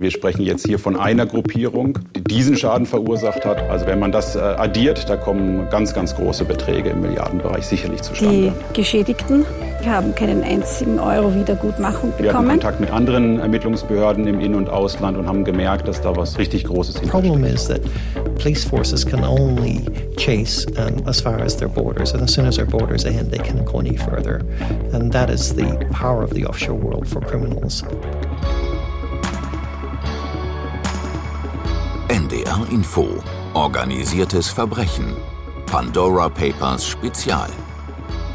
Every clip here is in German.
Wir sprechen jetzt hier von einer Gruppierung, die diesen Schaden verursacht hat. Also wenn man das äh, addiert, da kommen ganz, ganz große Beträge im Milliardenbereich sicherlich zustande. Die Geschädigten haben keinen einzigen Euro Wiedergutmachung bekommen. Wir hatten Kontakt mit anderen Ermittlungsbehörden im In- und Ausland und haben gemerkt, dass da was richtig Großes ist. The problem is that police forces can only chase um, as far as their borders, and as soon as their borders end, they cannot go any further. And that is the power of the offshore world for criminals. NDR Info. Organisiertes Verbrechen. Pandora Papers Spezial.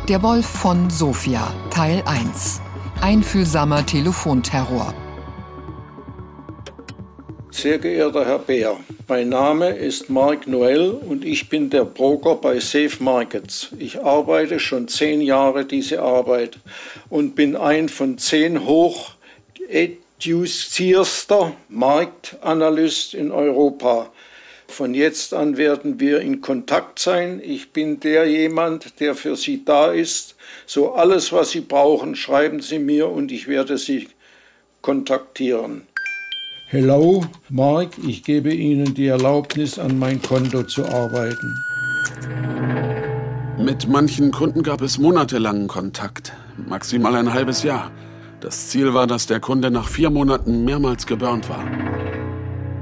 Der Wolf von Sofia, Teil 1. Einfühlsamer Telefonterror. Sehr geehrter Herr Beer, mein Name ist Mark Noel und ich bin der Broker bei Safe Markets. Ich arbeite schon zehn Jahre diese Arbeit und bin ein von zehn hoch eduzierster Marktanalyst in Europa. Von jetzt an werden wir in Kontakt sein. Ich bin der jemand, der für Sie da ist. So alles, was Sie brauchen, schreiben Sie mir und ich werde Sie kontaktieren. Hello, Mark, ich gebe Ihnen die Erlaubnis, an mein Konto zu arbeiten. Mit manchen Kunden gab es monatelangen Kontakt, maximal ein halbes Jahr. Das Ziel war, dass der Kunde nach vier Monaten mehrmals geburnt war.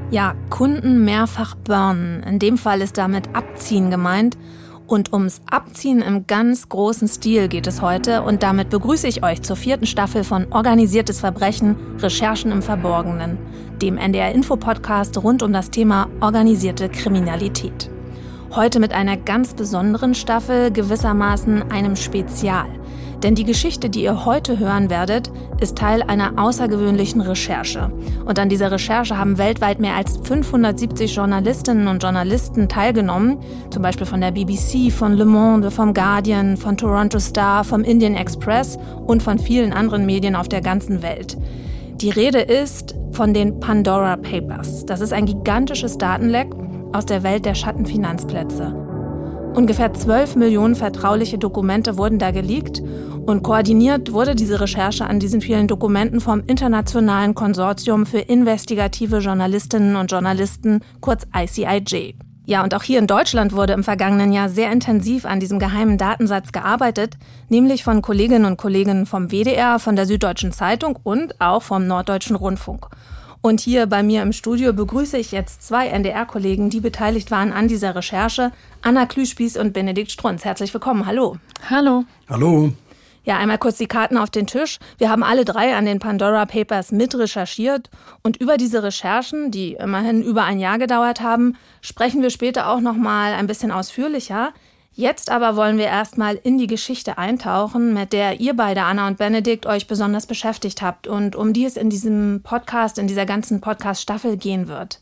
Ja, Kunden mehrfach burnen. In dem Fall ist damit Abziehen gemeint. Und ums Abziehen im ganz großen Stil geht es heute. Und damit begrüße ich euch zur vierten Staffel von Organisiertes Verbrechen, Recherchen im Verborgenen, dem NDR-Info-Podcast rund um das Thema organisierte Kriminalität. Heute mit einer ganz besonderen Staffel, gewissermaßen einem Spezial. Denn die Geschichte, die ihr heute hören werdet, ist Teil einer außergewöhnlichen Recherche. Und an dieser Recherche haben weltweit mehr als 570 Journalistinnen und Journalisten teilgenommen, zum Beispiel von der BBC, von Le Monde, vom Guardian, von Toronto Star, vom Indian Express und von vielen anderen Medien auf der ganzen Welt. Die Rede ist von den Pandora Papers. Das ist ein gigantisches Datenleck aus der Welt der Schattenfinanzplätze. Ungefähr 12 Millionen vertrauliche Dokumente wurden da geleakt und koordiniert wurde diese Recherche an diesen vielen Dokumenten vom Internationalen Konsortium für investigative Journalistinnen und Journalisten, kurz ICIJ. Ja, und auch hier in Deutschland wurde im vergangenen Jahr sehr intensiv an diesem geheimen Datensatz gearbeitet, nämlich von Kolleginnen und Kollegen vom WDR, von der Süddeutschen Zeitung und auch vom Norddeutschen Rundfunk. Und hier bei mir im Studio begrüße ich jetzt zwei NDR-Kollegen, die beteiligt waren an dieser Recherche. Anna Klüspieß und Benedikt Strunz. Herzlich willkommen. Hallo. Hallo. Hallo. Ja, einmal kurz die Karten auf den Tisch. Wir haben alle drei an den Pandora Papers mit recherchiert und über diese Recherchen, die immerhin über ein Jahr gedauert haben, sprechen wir später auch noch mal ein bisschen ausführlicher. Jetzt aber wollen wir erstmal in die Geschichte eintauchen, mit der ihr beide, Anna und Benedikt, euch besonders beschäftigt habt und um die es in diesem Podcast, in dieser ganzen Podcast-Staffel gehen wird.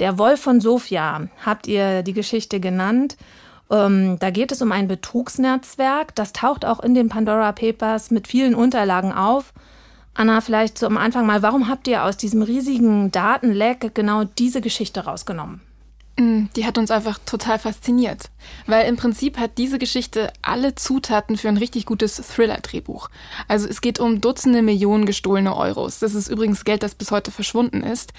Der Wolf von Sofia habt ihr die Geschichte genannt. Ähm, da geht es um ein Betrugsnetzwerk. Das taucht auch in den Pandora Papers mit vielen Unterlagen auf. Anna, vielleicht zum Anfang mal, warum habt ihr aus diesem riesigen Datenleck genau diese Geschichte rausgenommen? Mm, die hat uns einfach total fasziniert, weil im Prinzip hat diese Geschichte alle Zutaten für ein richtig gutes Thriller-Drehbuch. Also es geht um Dutzende Millionen gestohlene Euros. Das ist übrigens Geld, das bis heute verschwunden ist.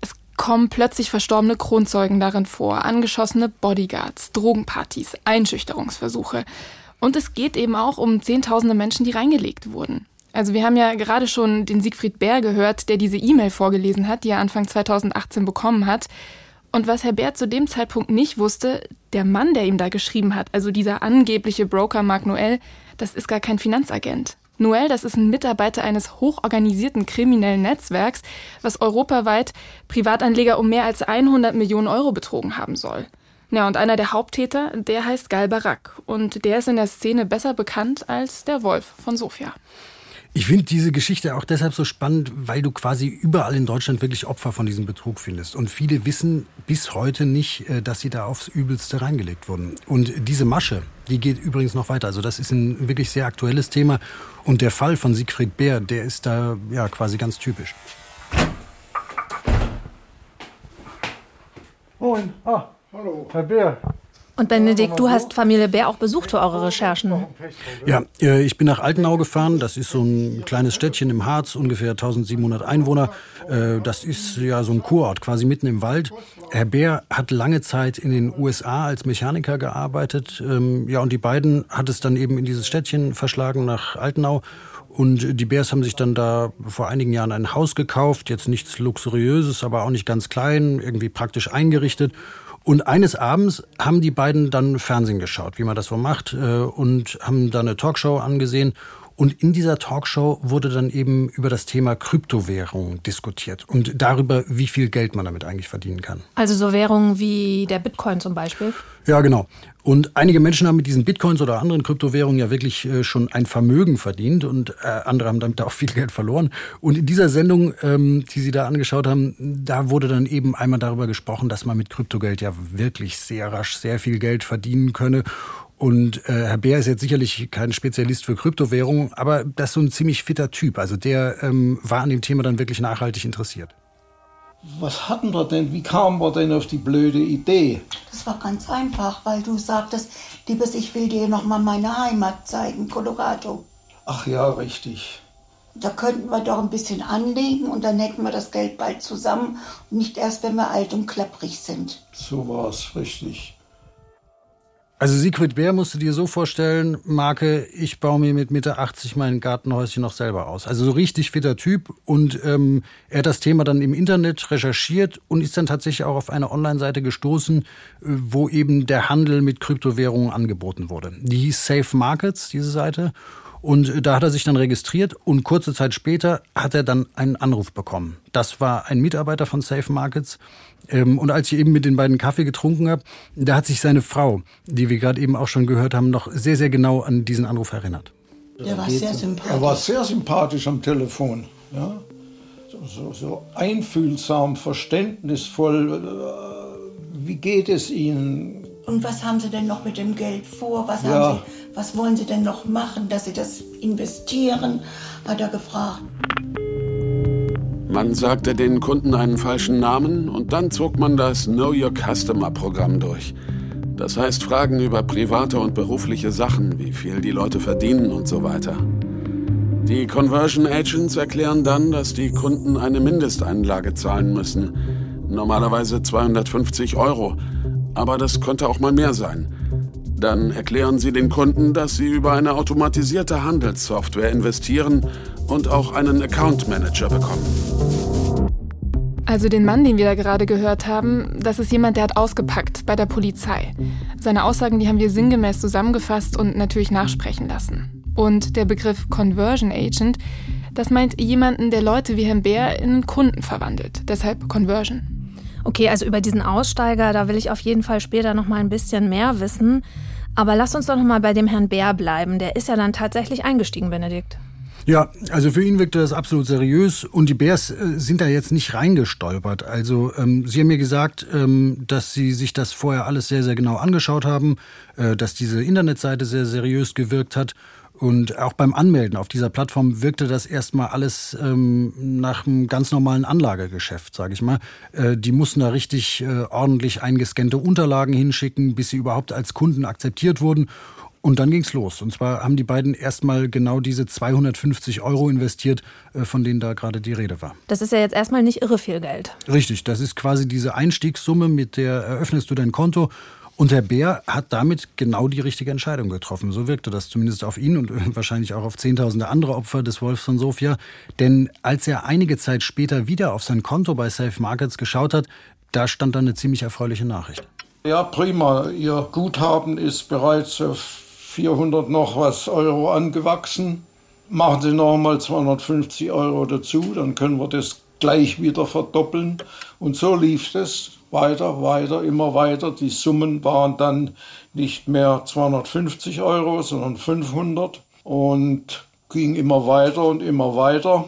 Es kommen plötzlich verstorbene Kronzeugen darin vor, angeschossene Bodyguards, Drogenpartys, Einschüchterungsversuche. Und es geht eben auch um Zehntausende Menschen, die reingelegt wurden. Also wir haben ja gerade schon den Siegfried Bär gehört, der diese E-Mail vorgelesen hat, die er Anfang 2018 bekommen hat. Und was Herr Bär zu dem Zeitpunkt nicht wusste, der Mann, der ihm da geschrieben hat, also dieser angebliche Broker Mark Noel, das ist gar kein Finanzagent. Noel, das ist ein Mitarbeiter eines hochorganisierten kriminellen Netzwerks, was europaweit Privatanleger um mehr als 100 Millionen Euro betrogen haben soll. Ja, und einer der Haupttäter, der heißt Gal Barak. Und der ist in der Szene besser bekannt als der Wolf von Sofia. Ich finde diese Geschichte auch deshalb so spannend, weil du quasi überall in Deutschland wirklich Opfer von diesem Betrug findest. Und viele wissen bis heute nicht, äh, dass sie da aufs Übelste reingelegt wurden. Und diese Masche, die geht übrigens noch weiter. Also das ist ein wirklich sehr aktuelles Thema. Und der Fall von Siegfried Bär, der ist da ja quasi ganz typisch. Moin. Ah, hallo. Herr Bär. Und Benedikt, du hast Familie Bär auch besucht für eure Recherchen. Ja, äh, ich bin nach Altenau gefahren. Das ist so ein kleines Städtchen im Harz, ungefähr 1700 Einwohner. Äh, das ist ja so ein Kurort, quasi mitten im Wald. Herr Bär hat lange Zeit in den USA als Mechaniker gearbeitet. Ähm, ja, und die beiden hat es dann eben in dieses Städtchen verschlagen nach Altenau. Und die Bärs haben sich dann da vor einigen Jahren ein Haus gekauft. Jetzt nichts Luxuriöses, aber auch nicht ganz klein, irgendwie praktisch eingerichtet. Und eines Abends haben die beiden dann Fernsehen geschaut, wie man das so macht, äh, und haben da eine Talkshow angesehen. Und in dieser Talkshow wurde dann eben über das Thema Kryptowährung diskutiert und darüber, wie viel Geld man damit eigentlich verdienen kann. Also so Währungen wie der Bitcoin zum Beispiel? Ja, genau. Und einige Menschen haben mit diesen Bitcoins oder anderen Kryptowährungen ja wirklich äh, schon ein Vermögen verdient und äh, andere haben damit auch viel Geld verloren. Und in dieser Sendung, ähm, die Sie da angeschaut haben, da wurde dann eben einmal darüber gesprochen, dass man mit Kryptogeld ja wirklich sehr rasch sehr viel Geld verdienen könne. Und äh, Herr Bär ist jetzt sicherlich kein Spezialist für Kryptowährungen, aber das ist so ein ziemlich fitter Typ. Also der ähm, war an dem Thema dann wirklich nachhaltig interessiert. Was hatten wir denn? Wie kamen wir denn auf die blöde Idee? Das war ganz einfach, weil du sagtest, Liebes, ich will dir nochmal meine Heimat zeigen, Colorado. Ach ja, richtig. Da könnten wir doch ein bisschen anlegen und dann hätten wir das Geld bald zusammen und nicht erst, wenn wir alt und klapprig sind. So war es, richtig. Also Siegfried Bär musst du dir so vorstellen, Marke, ich baue mir mit Mitte 80 mein Gartenhäuschen noch selber aus. Also so richtig fitter Typ und ähm, er hat das Thema dann im Internet recherchiert und ist dann tatsächlich auch auf eine Online-Seite gestoßen, äh, wo eben der Handel mit Kryptowährungen angeboten wurde. Die hieß Safe Markets, diese Seite. Und äh, da hat er sich dann registriert und kurze Zeit später hat er dann einen Anruf bekommen. Das war ein Mitarbeiter von Safe Markets, ähm, und als ich eben mit den beiden Kaffee getrunken habe, da hat sich seine Frau, die wir gerade eben auch schon gehört haben, noch sehr, sehr genau an diesen Anruf erinnert. Der war sehr sympathisch. Er war sehr sympathisch am Telefon. Ja? So, so, so einfühlsam, verständnisvoll. Äh, wie geht es Ihnen? Und was haben Sie denn noch mit dem Geld vor? Was, ja. Sie, was wollen Sie denn noch machen, dass Sie das investieren? Hat er gefragt. Man sagte den Kunden einen falschen Namen und dann zog man das Know Your Customer Programm durch. Das heißt Fragen über private und berufliche Sachen, wie viel die Leute verdienen und so weiter. Die Conversion Agents erklären dann, dass die Kunden eine Mindesteinlage zahlen müssen. Normalerweise 250 Euro. Aber das könnte auch mal mehr sein. Dann erklären sie den Kunden, dass sie über eine automatisierte Handelssoftware investieren und auch einen Account Manager bekommen. Also den Mann, den wir da gerade gehört haben, das ist jemand, der hat ausgepackt bei der Polizei. Seine Aussagen, die haben wir sinngemäß zusammengefasst und natürlich nachsprechen lassen. Und der Begriff Conversion Agent, das meint jemanden, der Leute wie Herrn Bär in Kunden verwandelt. Deshalb Conversion. Okay, also über diesen Aussteiger, da will ich auf jeden Fall später noch mal ein bisschen mehr wissen. Aber lass uns doch noch mal bei dem Herrn Bär bleiben. Der ist ja dann tatsächlich eingestiegen, Benedikt. Ja, also für ihn wirkte das absolut seriös und die Bears äh, sind da jetzt nicht reingestolpert. Also ähm, Sie haben mir gesagt, ähm, dass Sie sich das vorher alles sehr, sehr genau angeschaut haben, äh, dass diese Internetseite sehr seriös gewirkt hat. Und auch beim Anmelden auf dieser Plattform wirkte das erstmal alles ähm, nach einem ganz normalen Anlagegeschäft, sage ich mal. Äh, die mussten da richtig äh, ordentlich eingescannte Unterlagen hinschicken, bis sie überhaupt als Kunden akzeptiert wurden. Und dann ging's los. Und zwar haben die beiden erstmal genau diese 250 Euro investiert, äh, von denen da gerade die Rede war. Das ist ja jetzt erstmal nicht irre viel Geld. Richtig, das ist quasi diese Einstiegssumme, mit der eröffnest du dein Konto. Und Herr Bär hat damit genau die richtige Entscheidung getroffen. So wirkte das zumindest auf ihn und wahrscheinlich auch auf Zehntausende andere Opfer des Wolfs von Sofia. Denn als er einige Zeit später wieder auf sein Konto bei Safe Markets geschaut hat, da stand dann eine ziemlich erfreuliche Nachricht. Ja, prima. Ihr Guthaben ist bereits auf 400 noch was Euro angewachsen. Machen Sie noch mal 250 Euro dazu, dann können wir das gleich wieder verdoppeln. Und so lief es weiter, weiter, immer weiter. Die Summen waren dann nicht mehr 250 Euro, sondern 500 und ging immer weiter und immer weiter.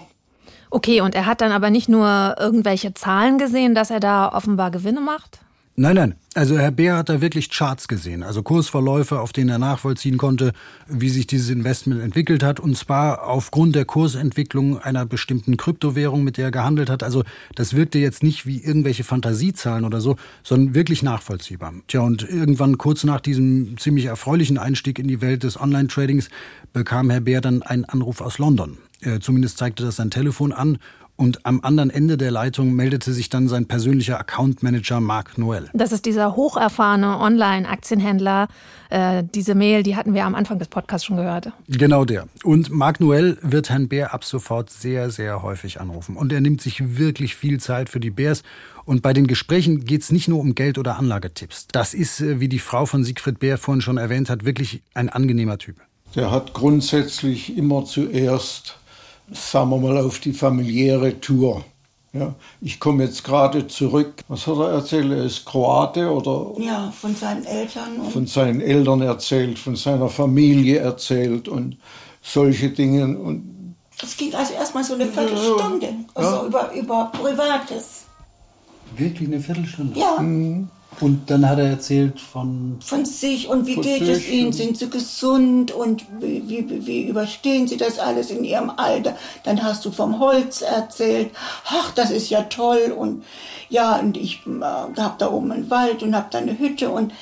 Okay, und er hat dann aber nicht nur irgendwelche Zahlen gesehen, dass er da offenbar Gewinne macht? Nein, nein. Also Herr Beer hat da wirklich Charts gesehen, also Kursverläufe, auf denen er nachvollziehen konnte, wie sich dieses Investment entwickelt hat, und zwar aufgrund der Kursentwicklung einer bestimmten Kryptowährung, mit der er gehandelt hat. Also das wirkte jetzt nicht wie irgendwelche Fantasiezahlen oder so, sondern wirklich nachvollziehbar. Tja, und irgendwann kurz nach diesem ziemlich erfreulichen Einstieg in die Welt des Online-Tradings bekam Herr Beer dann einen Anruf aus London. Äh, zumindest zeigte das sein Telefon an und am anderen Ende der Leitung meldete sich dann sein persönlicher Account-Manager Mark Noel. Das ist dieser hocherfahrene Online-Aktienhändler. Äh, diese Mail, die hatten wir am Anfang des Podcasts schon gehört. Genau der. Und Mark Noel wird Herrn Bär ab sofort sehr, sehr häufig anrufen. Und er nimmt sich wirklich viel Zeit für die Bärs. Und bei den Gesprächen geht es nicht nur um Geld- oder Anlagetipps. Das ist, äh, wie die Frau von Siegfried Bär vorhin schon erwähnt hat, wirklich ein angenehmer Typ. Der hat grundsätzlich immer zuerst sagen wir mal, auf die familiäre Tour. Ja, ich komme jetzt gerade zurück. Was hat er erzählt? Er ist Kroate oder? Ja, von seinen Eltern. von seinen Eltern erzählt, von seiner Familie erzählt und solche Dinge. Und das ging also erstmal so eine Viertelstunde, also ja. über, über Privates. Wirklich eine Viertelstunde? Ja. Mhm. Und dann hat er erzählt von... Von sich und wie geht es ihnen? Sind sie gesund und wie, wie, wie überstehen sie das alles in ihrem Alter? Dann hast du vom Holz erzählt. Ach, das ist ja toll. Und ja, und ich äh, habe da oben einen Wald und habe da eine Hütte. Und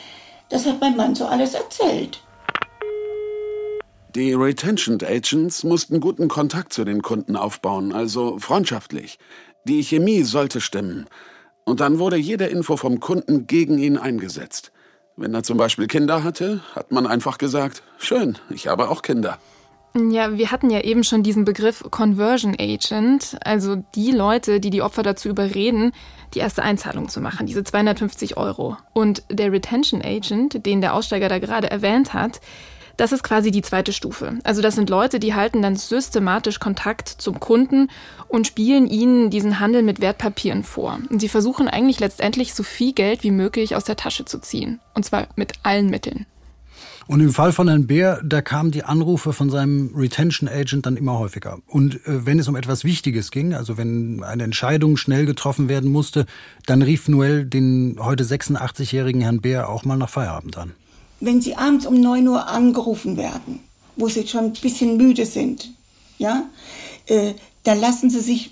das hat mein Mann so alles erzählt. Die Retention Agents mussten guten Kontakt zu den Kunden aufbauen, also freundschaftlich. Die Chemie sollte stimmen. Und dann wurde jede Info vom Kunden gegen ihn eingesetzt. Wenn er zum Beispiel Kinder hatte, hat man einfach gesagt, schön, ich habe auch Kinder. Ja, wir hatten ja eben schon diesen Begriff Conversion Agent, also die Leute, die die Opfer dazu überreden, die erste Einzahlung zu machen, diese 250 Euro. Und der Retention Agent, den der Aussteiger da gerade erwähnt hat, das ist quasi die zweite Stufe. Also das sind Leute, die halten dann systematisch Kontakt zum Kunden und spielen ihnen diesen Handel mit Wertpapieren vor. Und sie versuchen eigentlich letztendlich so viel Geld wie möglich aus der Tasche zu ziehen. Und zwar mit allen Mitteln. Und im Fall von Herrn Bär, da kamen die Anrufe von seinem Retention Agent dann immer häufiger. Und äh, wenn es um etwas Wichtiges ging, also wenn eine Entscheidung schnell getroffen werden musste, dann rief Noel den heute 86-jährigen Herrn Bär auch mal nach Feierabend an wenn sie abends um 9 Uhr angerufen werden, wo sie schon ein bisschen müde sind, ja, äh, dann lassen sie sich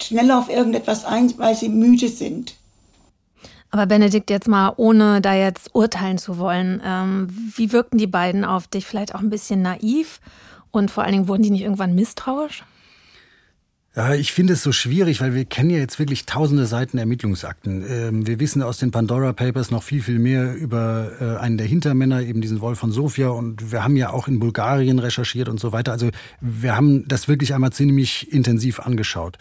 schneller auf irgendetwas ein, weil sie müde sind. Aber Benedikt, jetzt mal, ohne da jetzt urteilen zu wollen, ähm, wie wirkten die beiden auf dich? Vielleicht auch ein bisschen naiv und vor allen Dingen wurden die nicht irgendwann misstrauisch? Ja, ich finde es so schwierig, weil wir kennen ja jetzt wirklich tausende Seiten Ermittlungsakten. Ähm, wir wissen aus den Pandora Papers noch viel, viel mehr über äh, einen der Hintermänner, eben diesen Wolf von Sofia. Und wir haben ja auch in Bulgarien recherchiert und so weiter. Also wir haben das wirklich einmal ziemlich intensiv angeschaut.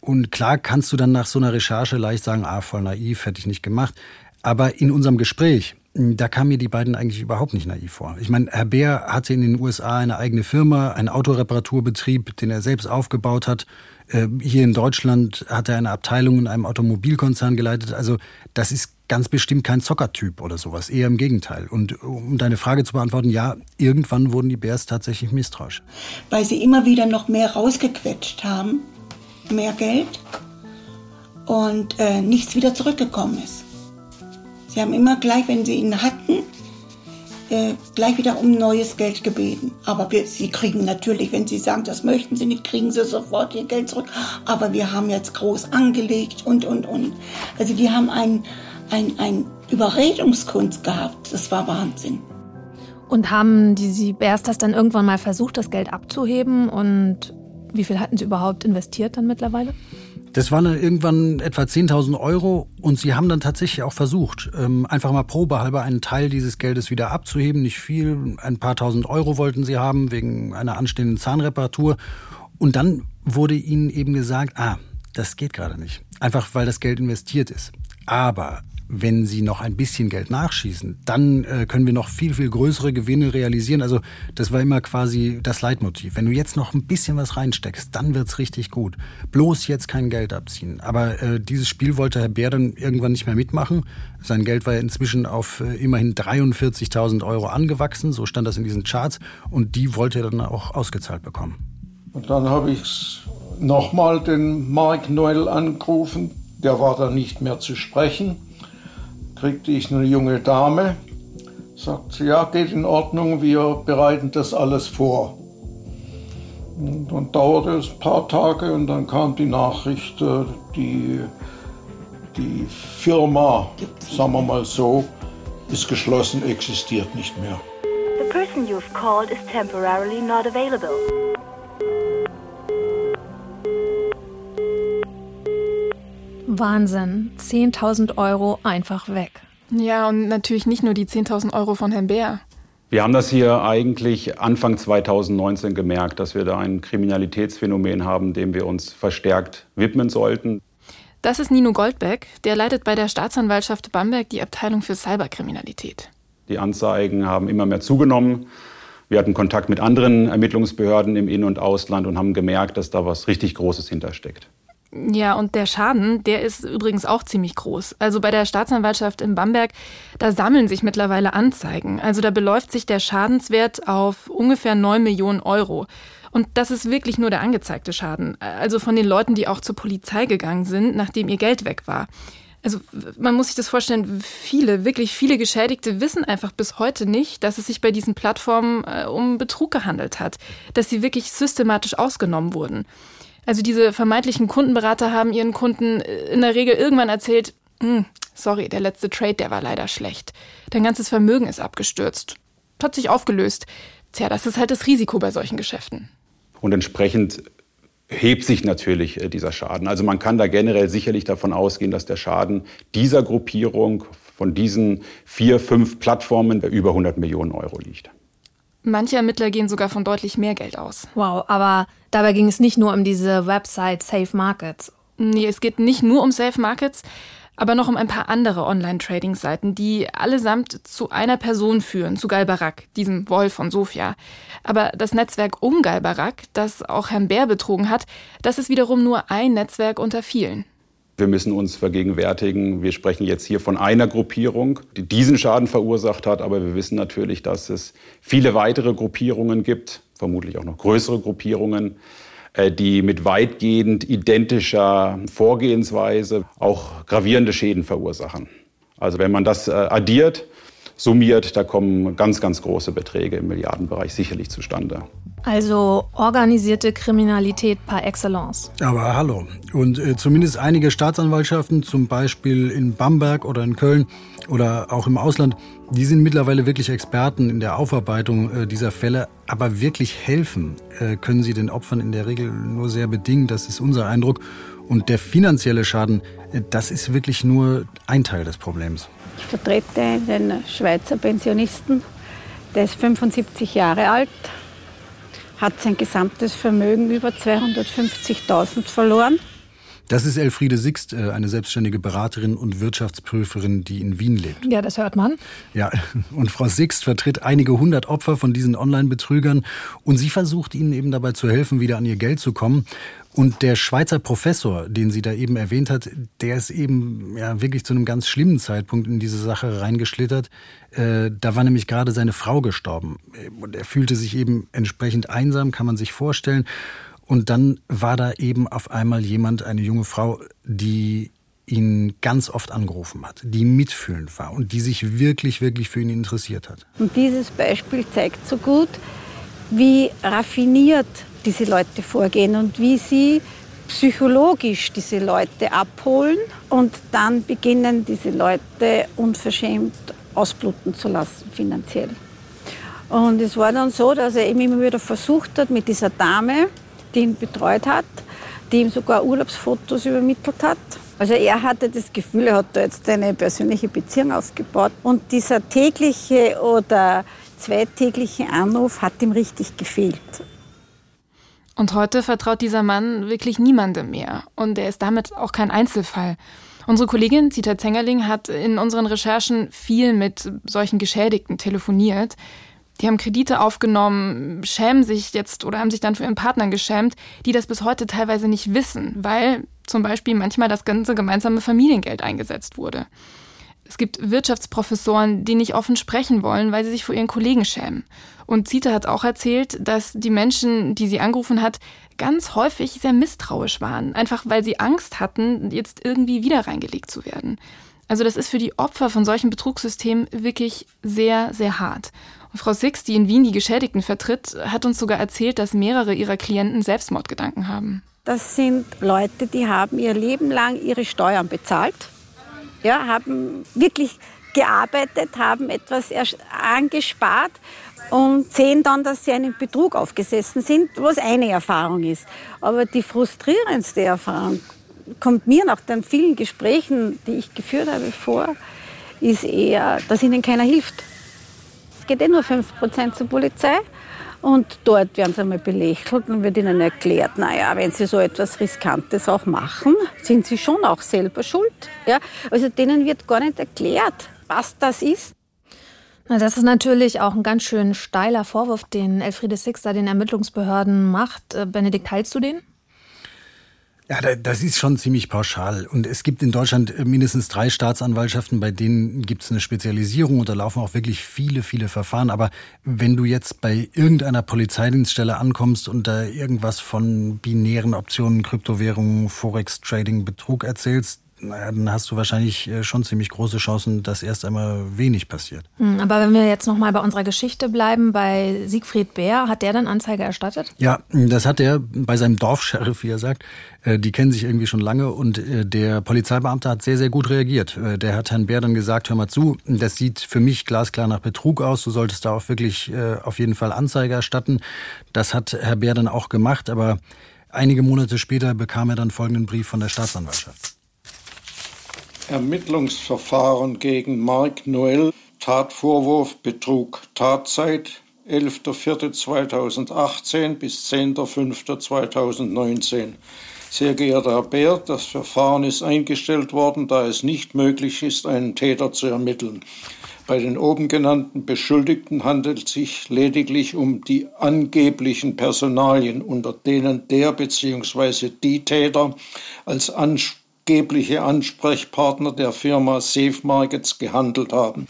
Und klar kannst du dann nach so einer Recherche leicht sagen, ah, voll naiv, hätte ich nicht gemacht. Aber in unserem Gespräch, da kamen mir die beiden eigentlich überhaupt nicht naiv vor. Ich meine, Herr Bär hatte in den USA eine eigene Firma, einen Autoreparaturbetrieb, den er selbst aufgebaut hat. Äh, hier in Deutschland hat er eine Abteilung in einem Automobilkonzern geleitet. Also das ist ganz bestimmt kein Zockertyp oder sowas, eher im Gegenteil. Und um deine Frage zu beantworten, ja, irgendwann wurden die Bärs tatsächlich misstrauisch. Weil sie immer wieder noch mehr rausgequetscht haben, mehr Geld und äh, nichts wieder zurückgekommen ist. Sie haben immer gleich, wenn sie ihn hatten, äh, gleich wieder um neues Geld gebeten. Aber wir, sie kriegen natürlich, wenn sie sagen, das möchten sie nicht, kriegen sie sofort ihr Geld zurück. Aber wir haben jetzt groß angelegt und, und, und. Also die haben ein, ein, ein Überredungskunst gehabt. Das war Wahnsinn. Und haben die Sie erst das dann irgendwann mal versucht, das Geld abzuheben? Und wie viel hatten Sie überhaupt investiert dann mittlerweile? Das waren dann irgendwann etwa 10.000 Euro und sie haben dann tatsächlich auch versucht, ähm, einfach mal probehalber einen Teil dieses Geldes wieder abzuheben. Nicht viel, ein paar tausend Euro wollten sie haben wegen einer anstehenden Zahnreparatur. Und dann wurde ihnen eben gesagt, ah, das geht gerade nicht. Einfach weil das Geld investiert ist. Aber wenn sie noch ein bisschen Geld nachschießen, dann äh, können wir noch viel, viel größere Gewinne realisieren. Also das war immer quasi das Leitmotiv. Wenn du jetzt noch ein bisschen was reinsteckst, dann wird's richtig gut. Bloß jetzt kein Geld abziehen. Aber äh, dieses Spiel wollte Herr Bär dann irgendwann nicht mehr mitmachen. Sein Geld war inzwischen auf äh, immerhin 43.000 Euro angewachsen, so stand das in diesen Charts. Und die wollte er dann auch ausgezahlt bekommen. Und dann habe ich nochmal den Mark Noel angerufen. Der war dann nicht mehr zu sprechen kriegte ich eine junge Dame, sagt sie, ja, geht in Ordnung, wir bereiten das alles vor. Und dann dauerte es ein paar Tage und dann kam die Nachricht, äh, die, die Firma, sagen wir mal so, ist geschlossen, existiert nicht mehr. The person you've called is temporarily not available. Wahnsinn. 10.000 Euro einfach weg. Ja, und natürlich nicht nur die 10.000 Euro von Herrn Bär. Wir haben das hier eigentlich Anfang 2019 gemerkt, dass wir da ein Kriminalitätsphänomen haben, dem wir uns verstärkt widmen sollten. Das ist Nino Goldbeck, der leitet bei der Staatsanwaltschaft Bamberg die Abteilung für Cyberkriminalität. Die Anzeigen haben immer mehr zugenommen. Wir hatten Kontakt mit anderen Ermittlungsbehörden im In- und Ausland und haben gemerkt, dass da was richtig Großes hintersteckt. Ja, und der Schaden, der ist übrigens auch ziemlich groß. Also bei der Staatsanwaltschaft in Bamberg, da sammeln sich mittlerweile Anzeigen. Also da beläuft sich der Schadenswert auf ungefähr 9 Millionen Euro. Und das ist wirklich nur der angezeigte Schaden. Also von den Leuten, die auch zur Polizei gegangen sind, nachdem ihr Geld weg war. Also man muss sich das vorstellen, viele, wirklich viele Geschädigte wissen einfach bis heute nicht, dass es sich bei diesen Plattformen äh, um Betrug gehandelt hat, dass sie wirklich systematisch ausgenommen wurden. Also diese vermeintlichen Kundenberater haben ihren Kunden äh, in der Regel irgendwann erzählt, hm, sorry, der letzte Trade, der war leider schlecht. Dein ganzes Vermögen ist abgestürzt. Hat sich aufgelöst. Tja, das ist halt das Risiko bei solchen Geschäften. Und entsprechend hebt sich natürlich äh, dieser Schaden. Also man kann da generell sicherlich davon ausgehen, dass der Schaden dieser Gruppierung von diesen vier, fünf Plattformen bei über 100 Millionen Euro liegt. Manche Ermittler gehen sogar von deutlich mehr Geld aus. Wow, aber dabei ging es nicht nur um diese Website Safe Markets. Nee, es geht nicht nur um Safe Markets, aber noch um ein paar andere Online-Trading-Seiten, die allesamt zu einer Person führen, zu Galbarak, diesem Wolf von Sofia. Aber das Netzwerk um Galbarak, das auch Herrn Bär betrogen hat, das ist wiederum nur ein Netzwerk unter vielen. Wir müssen uns vergegenwärtigen, wir sprechen jetzt hier von einer Gruppierung, die diesen Schaden verursacht hat, aber wir wissen natürlich, dass es viele weitere Gruppierungen gibt, vermutlich auch noch größere Gruppierungen, äh, die mit weitgehend identischer Vorgehensweise auch gravierende Schäden verursachen. Also wenn man das äh, addiert, summiert, da kommen ganz, ganz große Beträge im Milliardenbereich sicherlich zustande. Also organisierte Kriminalität par excellence. Aber hallo. Und äh, zumindest einige Staatsanwaltschaften, zum Beispiel in Bamberg oder in Köln oder auch im Ausland, die sind mittlerweile wirklich Experten in der Aufarbeitung äh, dieser Fälle. Aber wirklich helfen äh, können sie den Opfern in der Regel nur sehr bedingt. Das ist unser Eindruck. Und der finanzielle Schaden, äh, das ist wirklich nur ein Teil des Problems. Ich vertrete den Schweizer Pensionisten. Der ist 75 Jahre alt, hat sein gesamtes Vermögen über 250.000 verloren. Das ist Elfriede Sixt, äh, eine selbstständige Beraterin und Wirtschaftsprüferin, die in Wien lebt. Ja, das hört man. Ja, und Frau Sixt vertritt einige hundert Opfer von diesen Online-Betrügern und sie versucht ihnen eben dabei zu helfen, wieder an ihr Geld zu kommen. Und der Schweizer Professor, den sie da eben erwähnt hat, der ist eben ja wirklich zu einem ganz schlimmen Zeitpunkt in diese Sache reingeschlittert. Äh, da war nämlich gerade seine Frau gestorben. Und er fühlte sich eben entsprechend einsam, kann man sich vorstellen. Und dann war da eben auf einmal jemand, eine junge Frau, die ihn ganz oft angerufen hat, die mitfühlend war und die sich wirklich, wirklich für ihn interessiert hat. Und dieses Beispiel zeigt so gut, wie raffiniert diese Leute vorgehen und wie sie psychologisch diese Leute abholen und dann beginnen diese Leute unverschämt ausbluten zu lassen finanziell. Und es war dann so, dass er eben immer wieder versucht hat, mit dieser Dame, die ihn betreut hat, die ihm sogar Urlaubsfotos übermittelt hat. Also er hatte das Gefühl, er hat da jetzt eine persönliche Beziehung aufgebaut. Und dieser tägliche oder zweitägliche Anruf hat ihm richtig gefehlt. Und heute vertraut dieser Mann wirklich niemandem mehr. Und er ist damit auch kein Einzelfall. Unsere Kollegin Zita Zengerling hat in unseren Recherchen viel mit solchen Geschädigten telefoniert. Die haben Kredite aufgenommen, schämen sich jetzt oder haben sich dann für ihren Partner geschämt, die das bis heute teilweise nicht wissen, weil zum Beispiel manchmal das ganze gemeinsame Familiengeld eingesetzt wurde. Es gibt Wirtschaftsprofessoren, die nicht offen sprechen wollen, weil sie sich vor ihren Kollegen schämen. Und Zita hat auch erzählt, dass die Menschen, die sie angerufen hat, ganz häufig sehr misstrauisch waren, einfach weil sie Angst hatten, jetzt irgendwie wieder reingelegt zu werden. Also das ist für die Opfer von solchen Betrugssystemen wirklich sehr, sehr hart. Und Frau Six, die in Wien die Geschädigten vertritt, hat uns sogar erzählt, dass mehrere ihrer Klienten Selbstmordgedanken haben. Das sind Leute, die haben ihr Leben lang ihre Steuern bezahlt, ja, haben wirklich gearbeitet, haben etwas angespart und sehen dann, dass sie einen Betrug aufgesessen sind, was eine Erfahrung ist. Aber die frustrierendste Erfahrung kommt mir nach den vielen Gesprächen, die ich geführt habe, vor, ist eher, dass ihnen keiner hilft. Es geht eh nur 5% zur Polizei. Und dort werden sie einmal belächelt und wird ihnen erklärt, naja, wenn sie so etwas Riskantes auch machen, sind sie schon auch selber schuld. Ja? Also denen wird gar nicht erklärt, was das ist. Na, das ist natürlich auch ein ganz schön steiler Vorwurf, den Elfriede Sixter den Ermittlungsbehörden macht. Äh, Benedikt, teilst du den? Ja, das ist schon ziemlich pauschal. Und es gibt in Deutschland äh, mindestens drei Staatsanwaltschaften, bei denen gibt es eine Spezialisierung und da laufen auch wirklich viele, viele Verfahren. Aber wenn du jetzt bei irgendeiner Polizeidienststelle ankommst und da irgendwas von binären Optionen, Kryptowährungen, Forex-Trading, Betrug erzählst, dann hast du wahrscheinlich äh, schon ziemlich große Chancen, dass erst einmal wenig passiert. Hm, aber wenn wir jetzt nochmal bei unserer Geschichte bleiben, bei Siegfried Bär, hat der dann Anzeige erstattet? Ja, das hat er bei seinem Dorfsheriff, wie er sagt. Äh, die kennen sich irgendwie schon lange und äh, der Polizeibeamte hat sehr, sehr gut reagiert. Der hat Herrn Bär dann gesagt, hör mal zu, das sieht für mich glasklar nach Betrug aus, du solltest da auch wirklich auf jeden Fall Anzeige erstatten. Das hat Herr Bär dann auch gemacht, aber einige Monate später bekam er dann folgenden Brief von der Staatsanwaltschaft. Ermittlungsverfahren gegen Mark Noel, Tatvorwurf Betrug, Tatzeit 11.04.2018 bis 10.05.2019. Sehr geehrter Herr Bär, das Verfahren ist eingestellt worden, da es nicht möglich ist, einen Täter zu ermitteln. Bei den oben genannten Beschuldigten handelt es sich lediglich um die angeblichen Personalien, unter denen der bzw. die Täter als Anspruch angebliche Ansprechpartner der Firma Safe Markets gehandelt haben.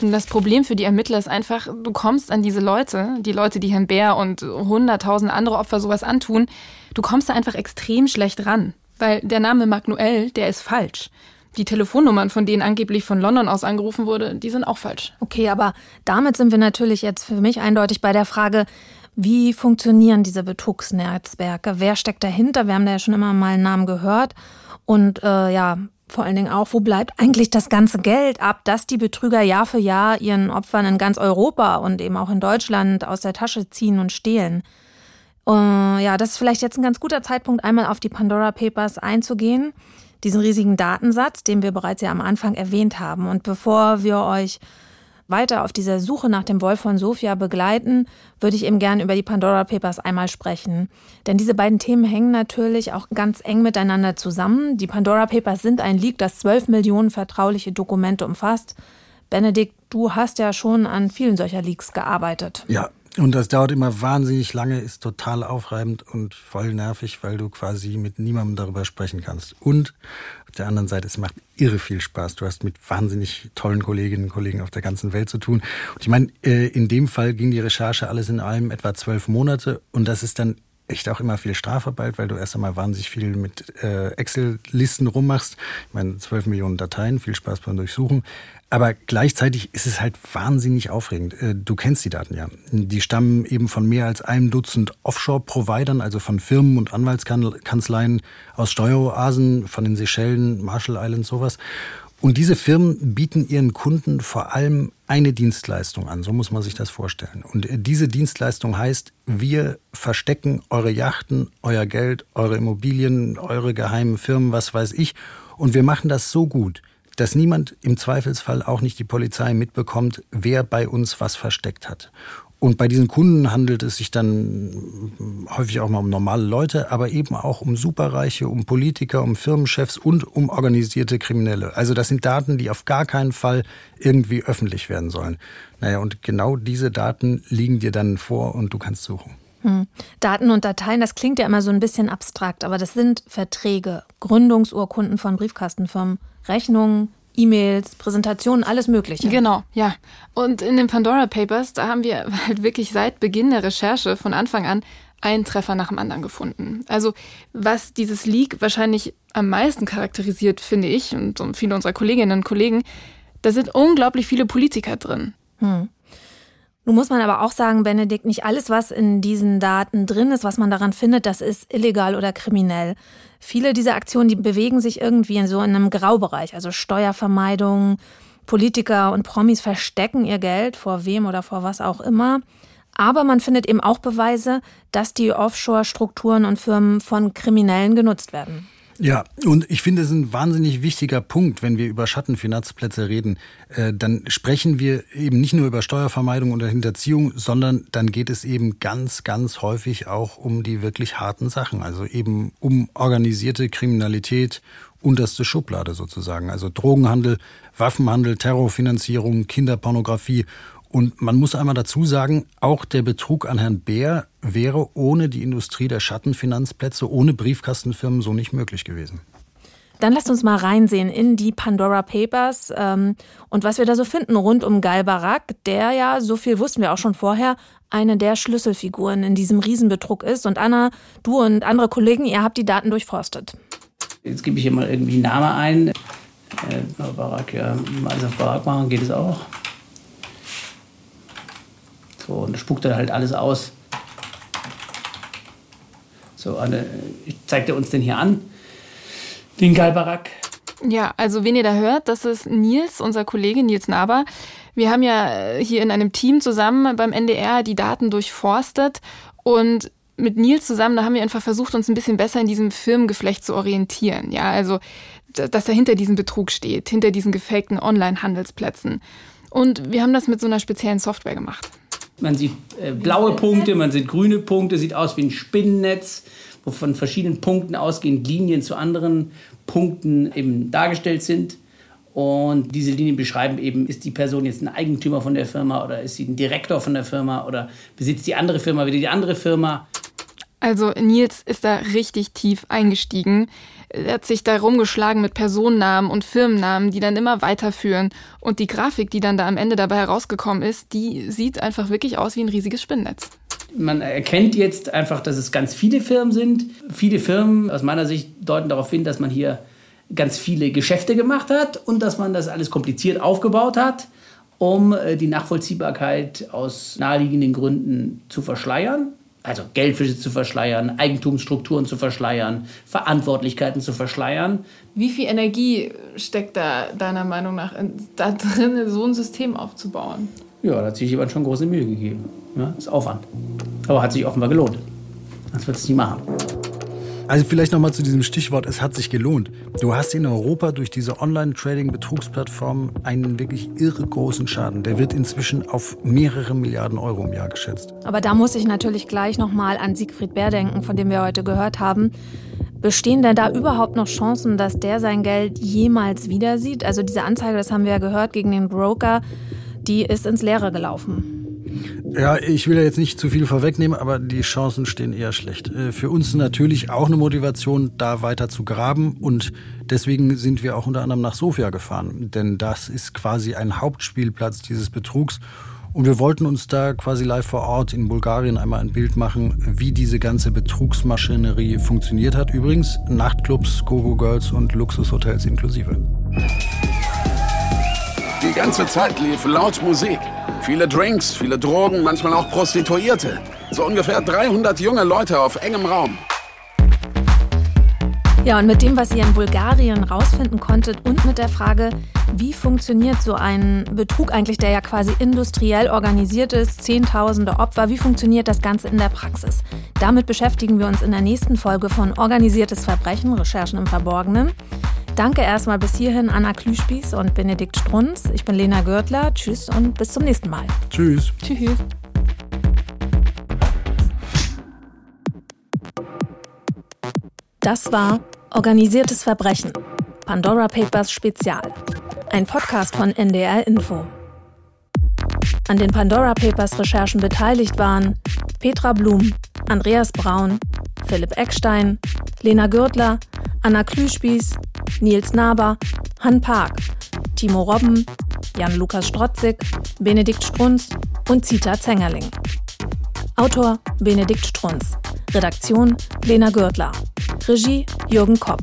Das Problem für die Ermittler ist einfach, du kommst an diese Leute, die Leute, die Herrn Bär und hunderttausend andere Opfer sowas antun, du kommst da einfach extrem schlecht ran. Weil der Name Magnuel, der ist falsch. Die Telefonnummern, von denen angeblich von London aus angerufen wurde, die sind auch falsch. Okay, aber damit sind wir natürlich jetzt für mich eindeutig bei der Frage, wie funktionieren diese Betrugsnetzwerke? Wer steckt dahinter? Wir haben da ja schon immer mal einen Namen gehört. Und äh, ja, vor allen Dingen auch, wo bleibt eigentlich das ganze Geld ab, das die Betrüger Jahr für Jahr ihren Opfern in ganz Europa und eben auch in Deutschland aus der Tasche ziehen und stehlen? Äh, ja, das ist vielleicht jetzt ein ganz guter Zeitpunkt, einmal auf die Pandora Papers einzugehen. Diesen riesigen Datensatz, den wir bereits ja am Anfang erwähnt haben. Und bevor wir euch weiter auf dieser Suche nach dem Wolf von Sofia begleiten, würde ich eben gerne über die Pandora Papers einmal sprechen. Denn diese beiden Themen hängen natürlich auch ganz eng miteinander zusammen. Die Pandora Papers sind ein Leak, das zwölf Millionen vertrauliche Dokumente umfasst. Benedikt, du hast ja schon an vielen solcher Leaks gearbeitet. Ja, und das dauert immer wahnsinnig lange, ist total aufreibend und voll nervig, weil du quasi mit niemandem darüber sprechen kannst. Und auf der anderen Seite, es macht irre viel Spaß. Du hast mit wahnsinnig tollen Kolleginnen und Kollegen auf der ganzen Welt zu tun. Und ich meine, äh, in dem Fall ging die Recherche alles in allem etwa zwölf Monate und das ist dann echt auch immer viel Strafarbeit, weil du erst einmal wahnsinnig viel mit äh, Excel-Listen rummachst. Ich meine, zwölf Millionen Dateien, viel Spaß beim Durchsuchen. Aber gleichzeitig ist es halt wahnsinnig aufregend. Äh, du kennst die Daten ja. Die stammen eben von mehr als einem Dutzend Offshore-Providern, also von Firmen und Anwaltskanzleien aus Steueroasen, von den Seychellen, Marshall Islands, sowas. Und diese Firmen bieten ihren Kunden vor allem eine Dienstleistung an, so muss man sich das vorstellen. Und äh, diese Dienstleistung heißt, wir verstecken eure Yachten, euer Geld, eure Immobilien, eure geheimen Firmen, was weiß ich. Und wir machen das so gut, dass niemand im Zweifelsfall auch nicht die Polizei mitbekommt, wer bei uns was versteckt hat. Und bei diesen Kunden handelt es sich dann häufig auch mal um normale Leute, aber eben auch um Superreiche, um Politiker, um Firmenchefs und um organisierte Kriminelle. Also das sind Daten, die auf gar keinen Fall irgendwie öffentlich werden sollen. Naja, und genau diese Daten liegen dir dann vor und du kannst suchen. Hm. Daten und Dateien, das klingt ja immer so ein bisschen abstrakt, aber das sind Verträge, Gründungsurkunden von Briefkastenfirmen, Rechnungen, E-Mails, Präsentationen, alles Mögliche. Genau, ja. Und in den Pandora Papers, da haben wir halt wirklich seit Beginn der Recherche von Anfang an ein Treffer nach dem anderen gefunden. Also was dieses Leak wahrscheinlich am meisten charakterisiert, finde ich und viele unserer Kolleginnen und Kollegen, da sind unglaublich viele Politiker drin. Hm. Nun muss man aber auch sagen, Benedikt, nicht alles, was in diesen Daten drin ist, was man daran findet, das ist illegal oder kriminell. Viele dieser Aktionen, die bewegen sich irgendwie in so einem Graubereich, also Steuervermeidung, Politiker und Promis verstecken ihr Geld vor wem oder vor was auch immer. Aber man findet eben auch Beweise, dass die Offshore-Strukturen und Firmen von Kriminellen genutzt werden. Ja, und ich finde, es ist ein wahnsinnig wichtiger Punkt, wenn wir über Schattenfinanzplätze reden. Äh, dann sprechen wir eben nicht nur über Steuervermeidung oder Hinterziehung, sondern dann geht es eben ganz, ganz häufig auch um die wirklich harten Sachen. Also eben um organisierte Kriminalität, unterste Schublade sozusagen. Also Drogenhandel, Waffenhandel, Terrorfinanzierung, Kinderpornografie und man muss einmal dazu sagen, auch der Betrug an Herrn Bär wäre ohne die Industrie der Schattenfinanzplätze, ohne Briefkastenfirmen so nicht möglich gewesen. Dann lasst uns mal reinsehen in die Pandora Papers ähm, und was wir da so finden rund um Gal Barak, der ja, so viel wussten wir auch schon vorher, eine der Schlüsselfiguren in diesem Riesenbetrug ist. Und Anna, du und andere Kollegen, ihr habt die Daten durchforstet. Jetzt gebe ich hier mal irgendwie einen Namen ein. Äh, Barak, ja, alles auf Barak machen geht es auch. So, und spuckt er halt alles aus. So, Anne, ich zeig dir uns den hier an, den Galbarak. Ja, also wen ihr da hört, das ist Nils, unser Kollege Nils Naber. Wir haben ja äh, hier in einem Team zusammen beim NDR die Daten durchforstet und mit Nils zusammen, da haben wir einfach versucht, uns ein bisschen besser in diesem Firmengeflecht zu orientieren. Ja, also, dass er hinter diesem Betrug steht, hinter diesen gefakten Online-Handelsplätzen. Und wir haben das mit so einer speziellen Software gemacht. Man sieht äh, blaue Punkte, man sieht grüne Punkte, sieht aus wie ein Spinnennetz, wo von verschiedenen Punkten ausgehend Linien zu anderen Punkten eben dargestellt sind. Und diese Linien beschreiben eben, ist die Person jetzt ein Eigentümer von der Firma oder ist sie ein Direktor von der Firma oder besitzt die andere Firma wieder die andere Firma. Also Nils ist da richtig tief eingestiegen. Er hat sich da rumgeschlagen mit Personennamen und Firmennamen, die dann immer weiterführen. Und die Grafik, die dann da am Ende dabei herausgekommen ist, die sieht einfach wirklich aus wie ein riesiges Spinnnetz. Man erkennt jetzt einfach, dass es ganz viele Firmen sind. Viele Firmen aus meiner Sicht deuten darauf hin, dass man hier ganz viele Geschäfte gemacht hat und dass man das alles kompliziert aufgebaut hat, um äh, die Nachvollziehbarkeit aus naheliegenden Gründen zu verschleiern also Geldfische zu verschleiern, Eigentumsstrukturen zu verschleiern, Verantwortlichkeiten zu verschleiern. Wie viel Energie steckt da deiner Meinung nach da drin, so ein System aufzubauen? Ja, da hat sich jemand schon große Mühe gegeben. Ja, ist Aufwand. Aber hat sich offenbar gelohnt. Das wird es nicht machen. Also vielleicht nochmal zu diesem Stichwort, es hat sich gelohnt. Du hast in Europa durch diese Online-Trading-Betrugsplattformen einen wirklich irre großen Schaden. Der wird inzwischen auf mehrere Milliarden Euro im Jahr geschätzt. Aber da muss ich natürlich gleich nochmal an Siegfried Bär denken, von dem wir heute gehört haben. Bestehen denn da überhaupt noch Chancen, dass der sein Geld jemals wieder sieht? Also diese Anzeige, das haben wir ja gehört, gegen den Broker, die ist ins Leere gelaufen. Ja, ich will ja jetzt nicht zu viel vorwegnehmen, aber die Chancen stehen eher schlecht. Äh, für uns natürlich auch eine Motivation, da weiter zu graben und deswegen sind wir auch unter anderem nach Sofia gefahren, denn das ist quasi ein Hauptspielplatz dieses Betrugs und wir wollten uns da quasi live vor Ort in Bulgarien einmal ein Bild machen, wie diese ganze Betrugsmaschinerie funktioniert hat. Übrigens Nachtclubs, Gogo-Girls und Luxushotels inklusive. Die ganze Zeit lief laut Musik. Viele Drinks, viele Drogen, manchmal auch Prostituierte. So ungefähr 300 junge Leute auf engem Raum. Ja, und mit dem, was ihr in Bulgarien rausfinden konntet und mit der Frage, wie funktioniert so ein Betrug eigentlich, der ja quasi industriell organisiert ist, Zehntausende Opfer, wie funktioniert das Ganze in der Praxis? Damit beschäftigen wir uns in der nächsten Folge von Organisiertes Verbrechen, Recherchen im Verborgenen. Danke erstmal bis hierhin Anna Klüspieß und Benedikt Strunz. Ich bin Lena Görtler. Tschüss und bis zum nächsten Mal. Tschüss. Tschüss. Das war Organisiertes Verbrechen. Pandora Papers Spezial. Ein Podcast von NDR Info. An den Pandora Papers Recherchen beteiligt waren Petra Blum, Andreas Braun, Philipp Eckstein, Lena Gürtler, Anna Klüspieß, Nils Naber, Han Park, Timo Robben, Jan-Lukas Strotzig, Benedikt Strunz und Zita Zengerling. Autor Benedikt Strunz. Redaktion Lena Gürtler. Regie Jürgen Kopp.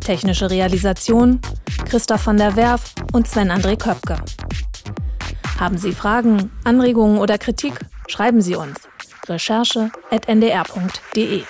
Technische Realisation Christoph van der Werf und Sven André Köpke. Haben Sie Fragen, Anregungen oder Kritik? Schreiben Sie uns. Recherche.ndr.de